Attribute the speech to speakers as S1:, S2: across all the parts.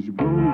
S1: Пусть будет.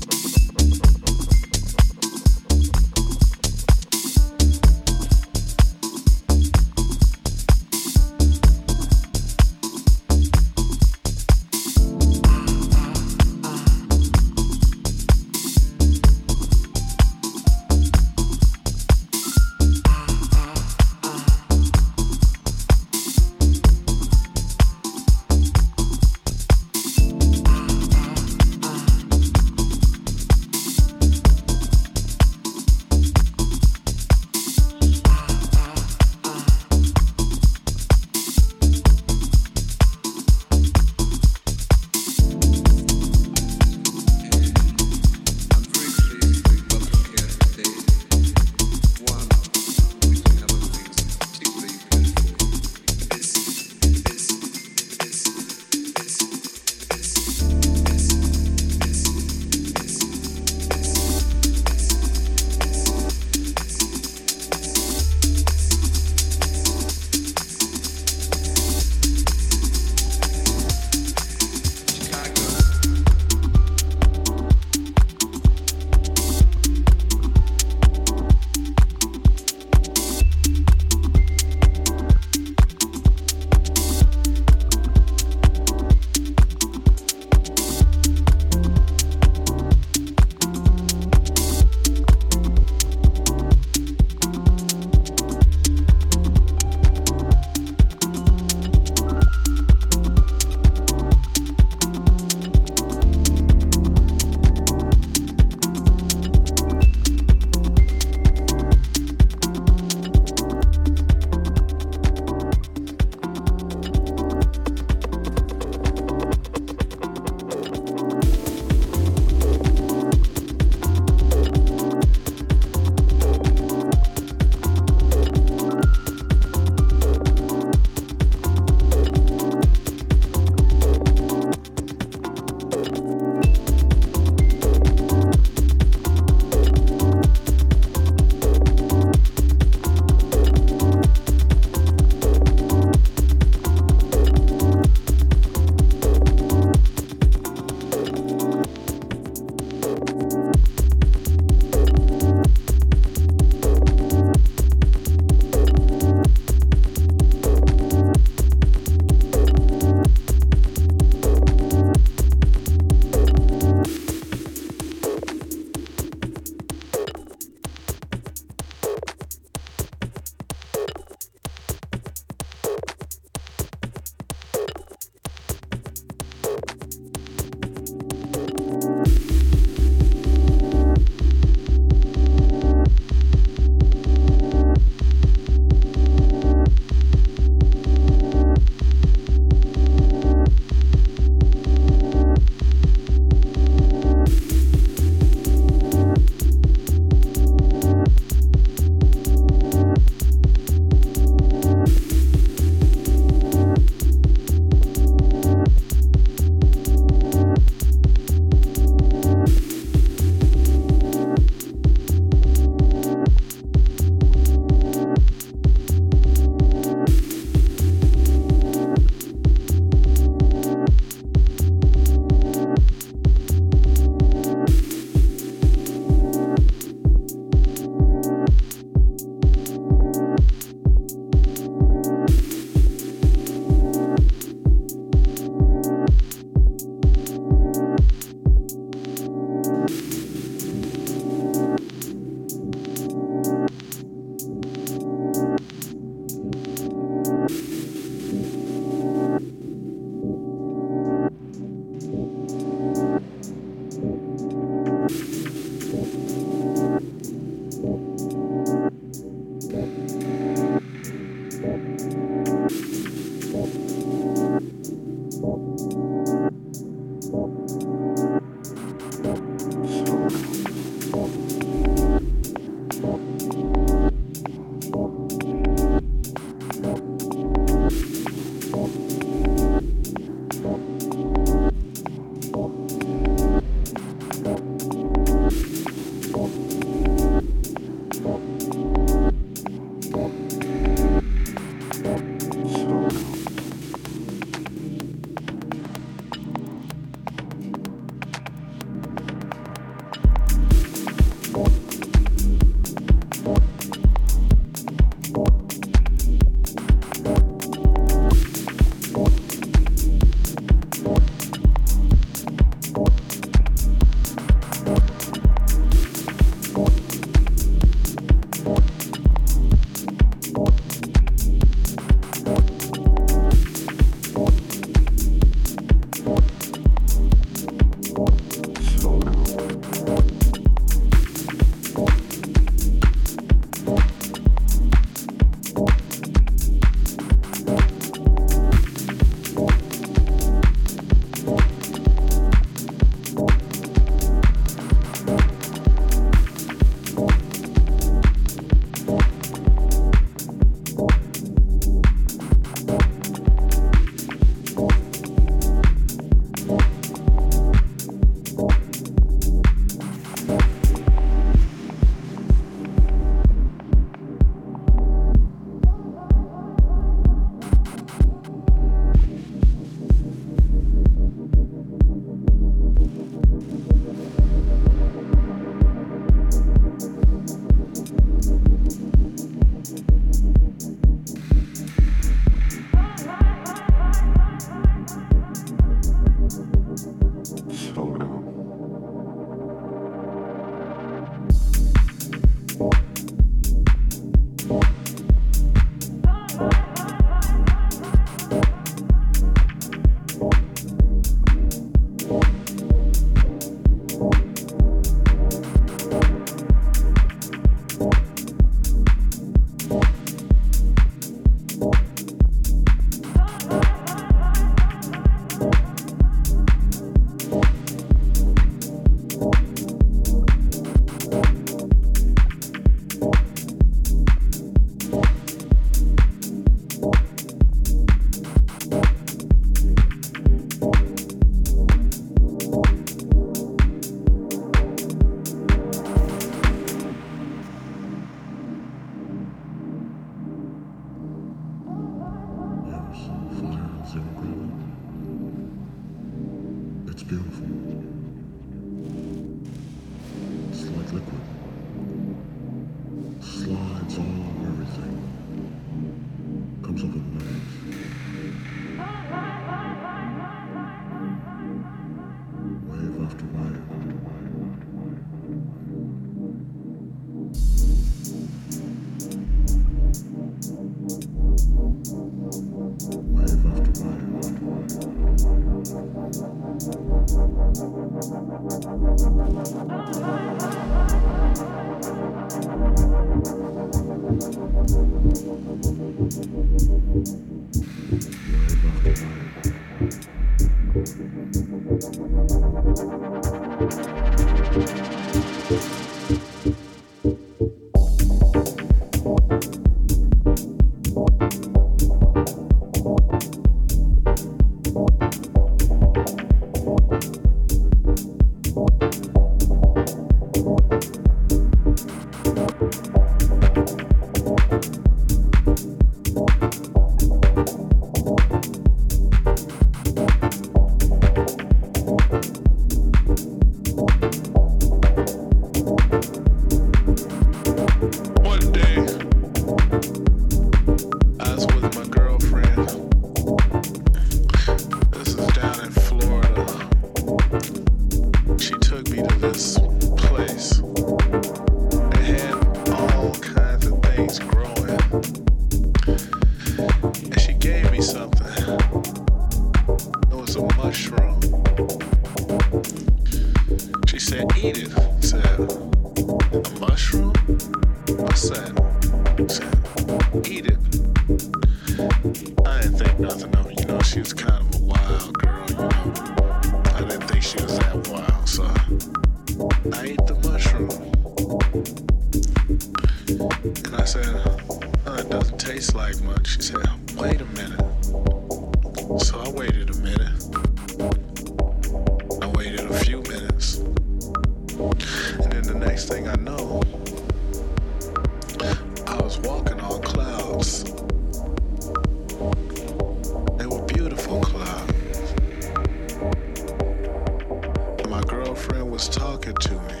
S2: it to me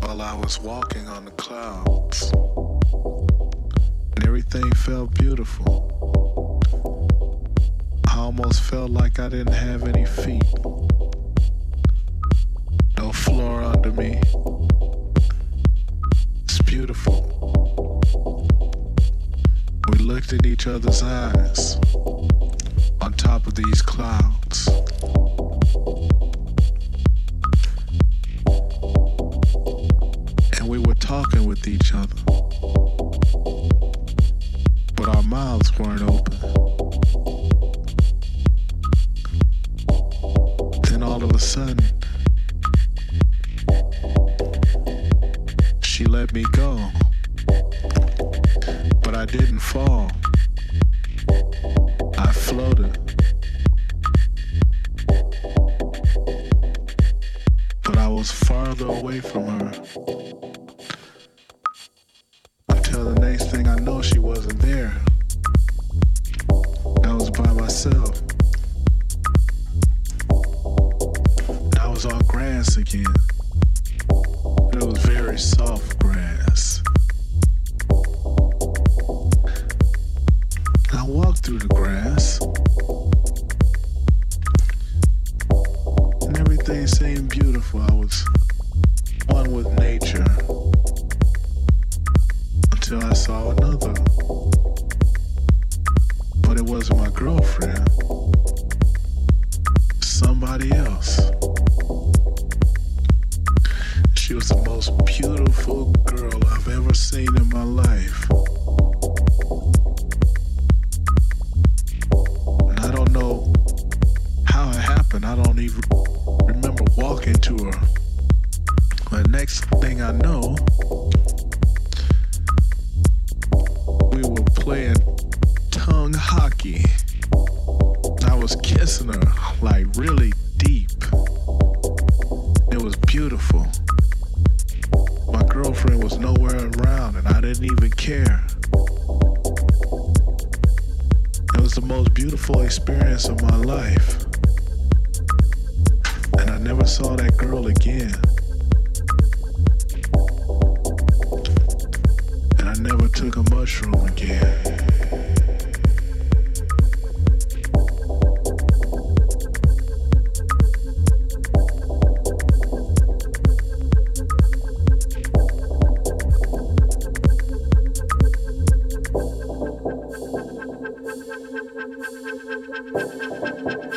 S2: while I was walking on the clouds. And everything felt beautiful. I almost felt like I didn't have any feet. No floor under me. It's beautiful. We looked in each other's eyes on top of these clouds. Thank you.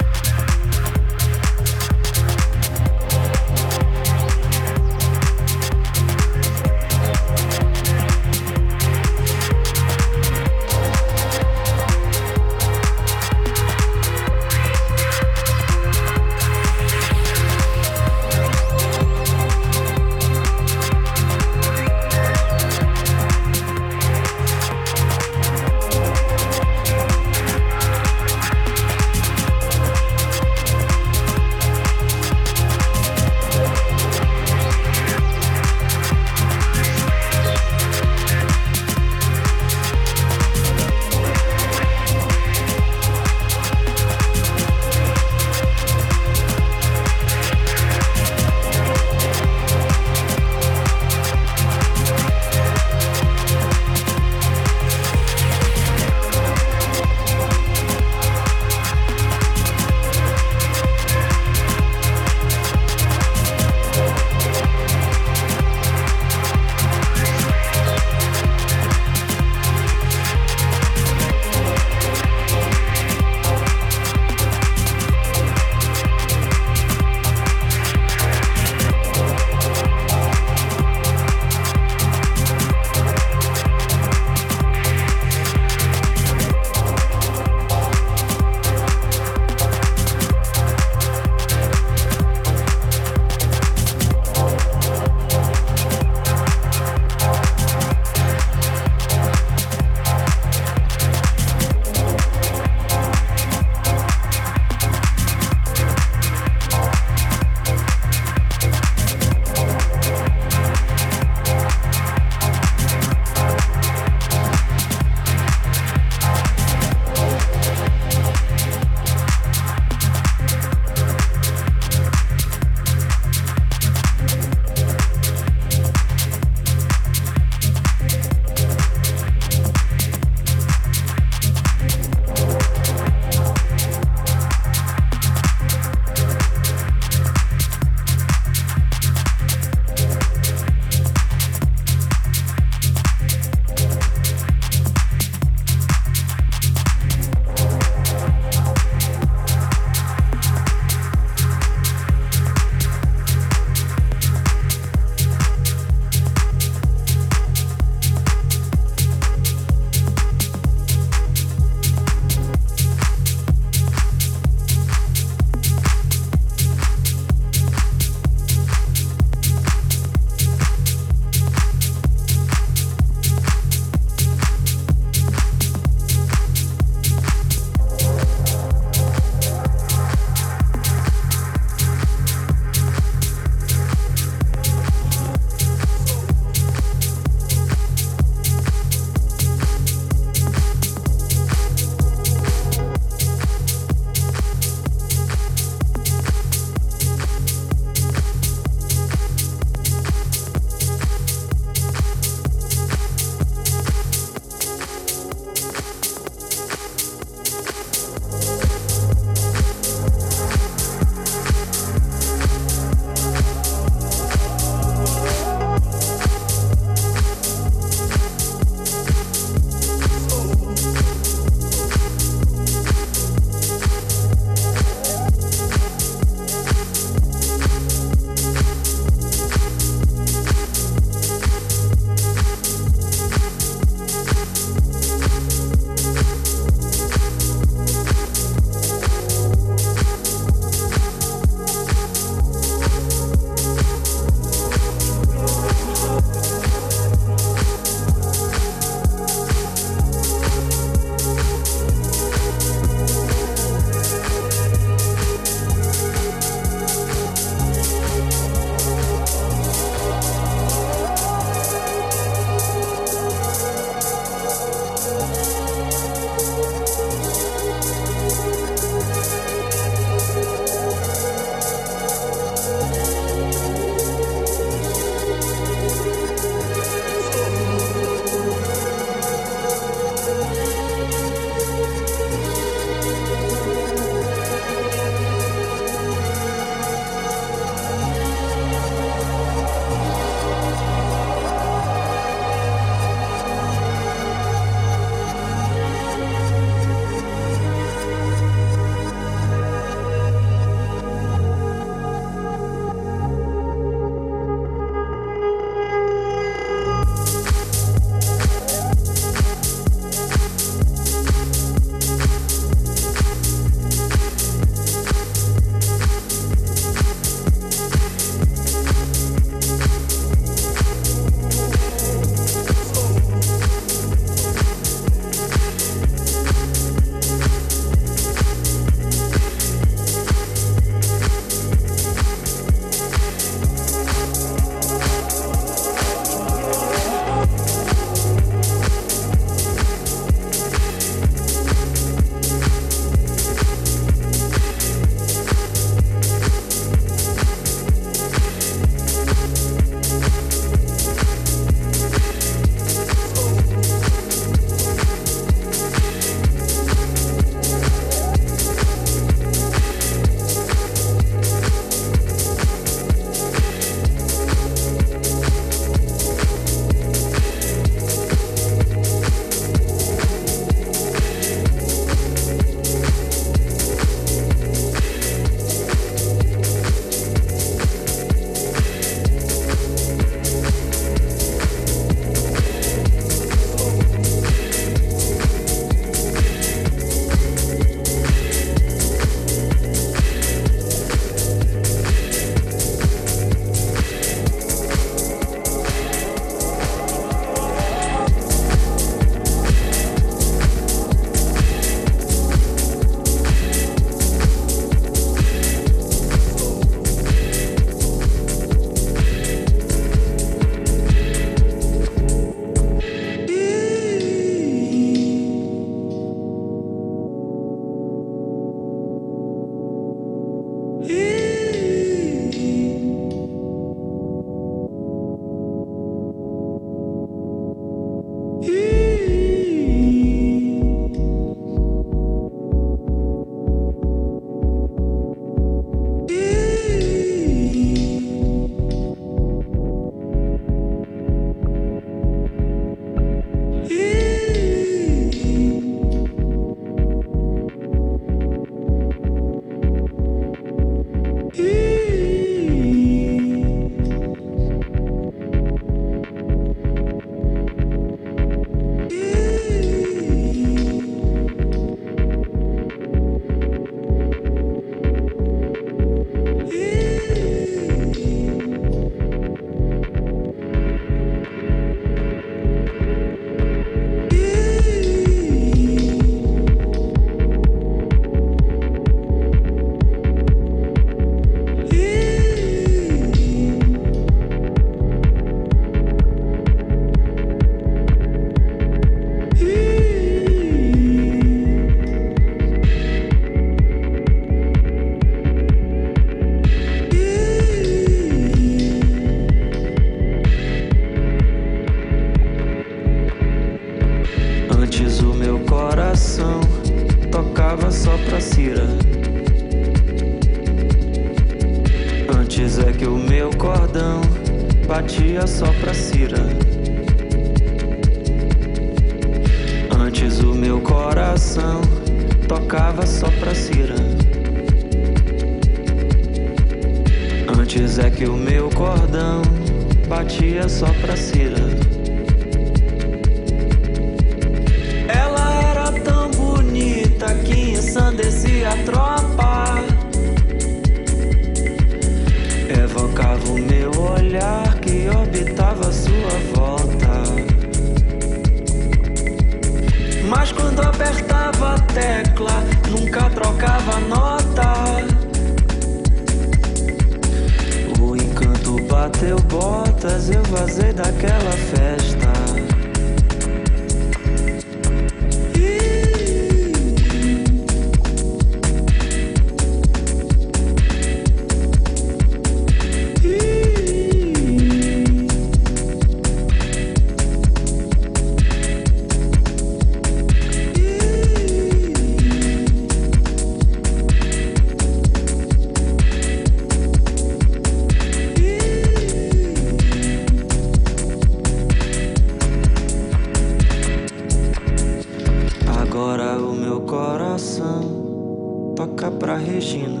S3: Regina.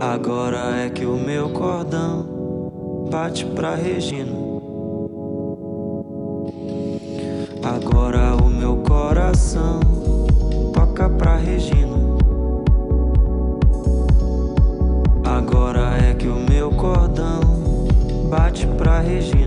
S3: Agora é que o meu cordão bate pra Regina. Agora o meu coração toca pra Regina. Agora é que o meu cordão bate pra Regina.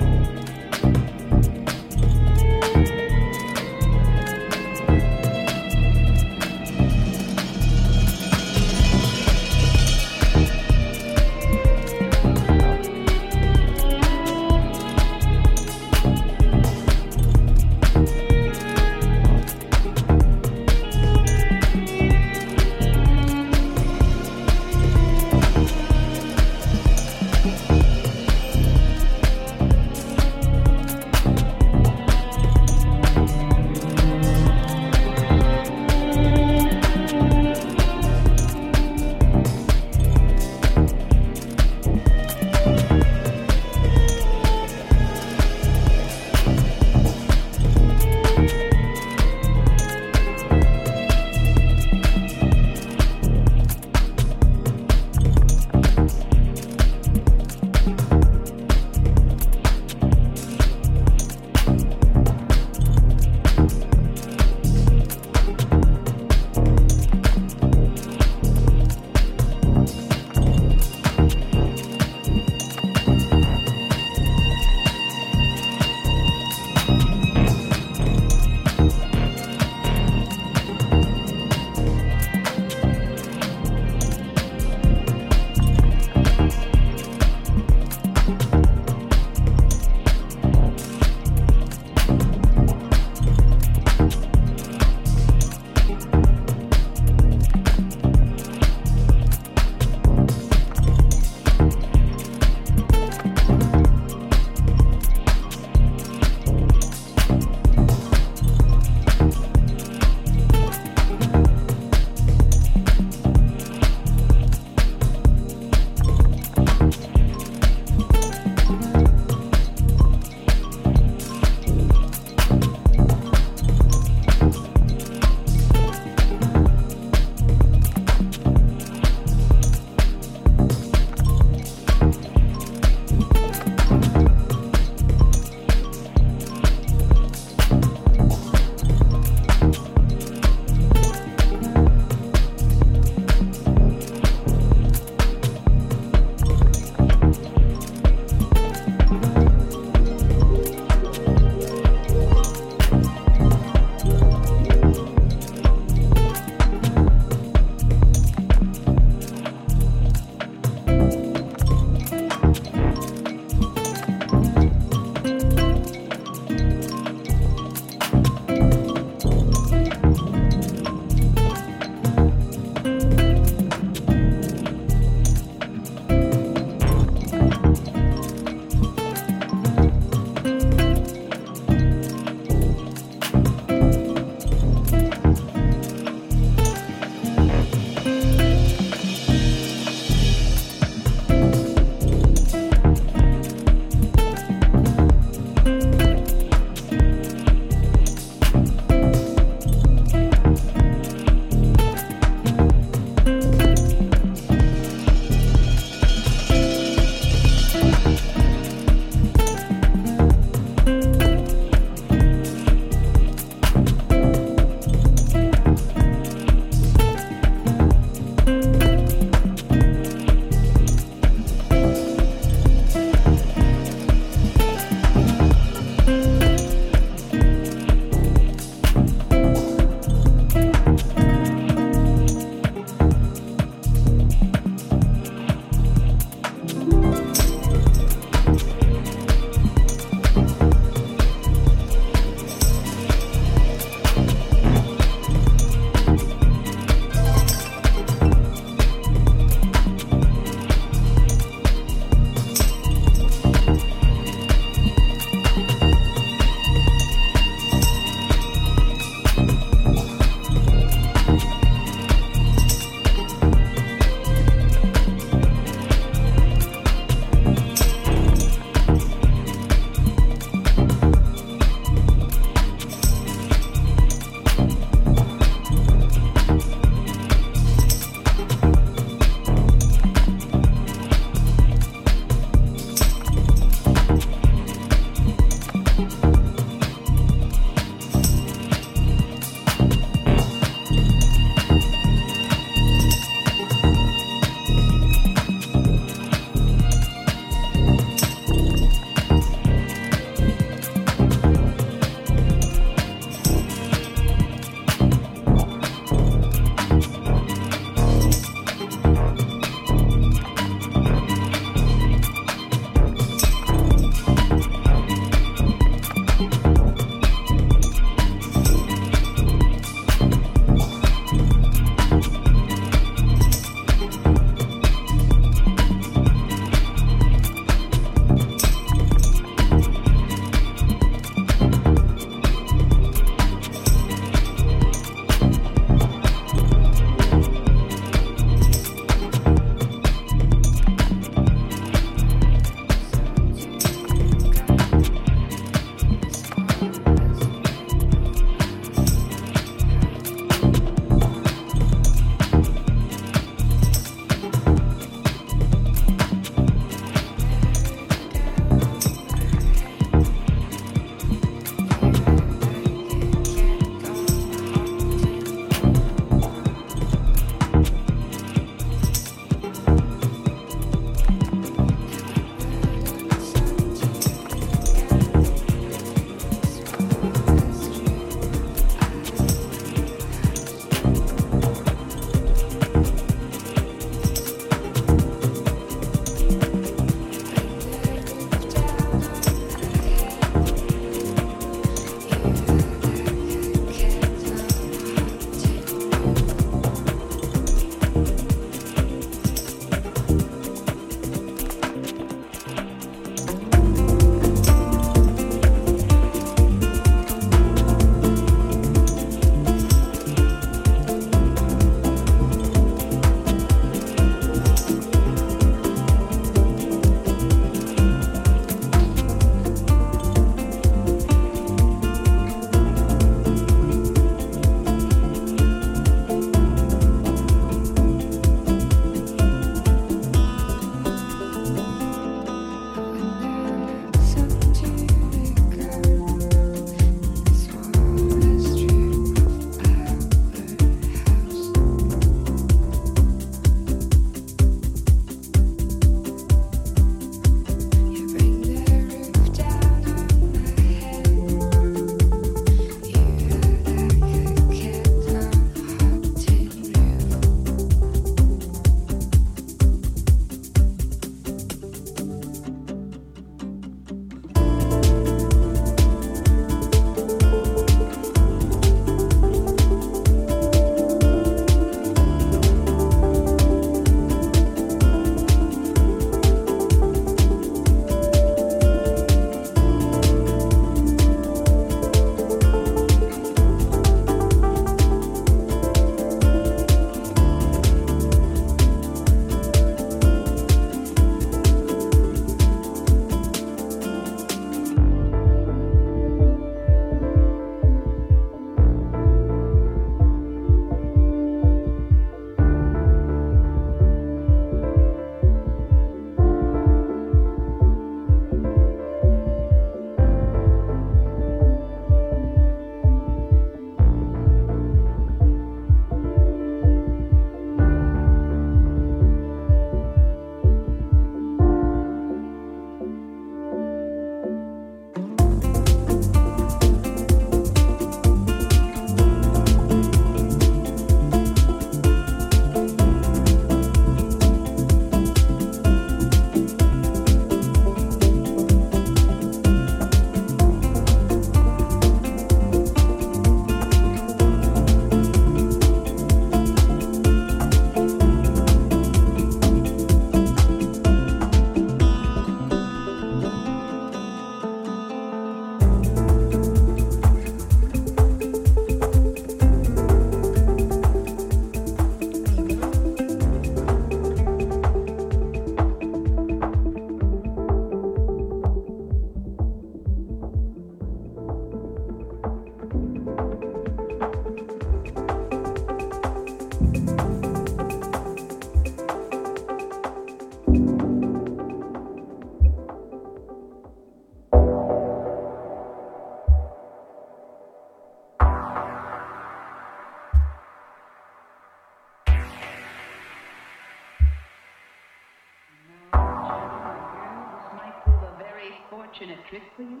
S3: Trick for you?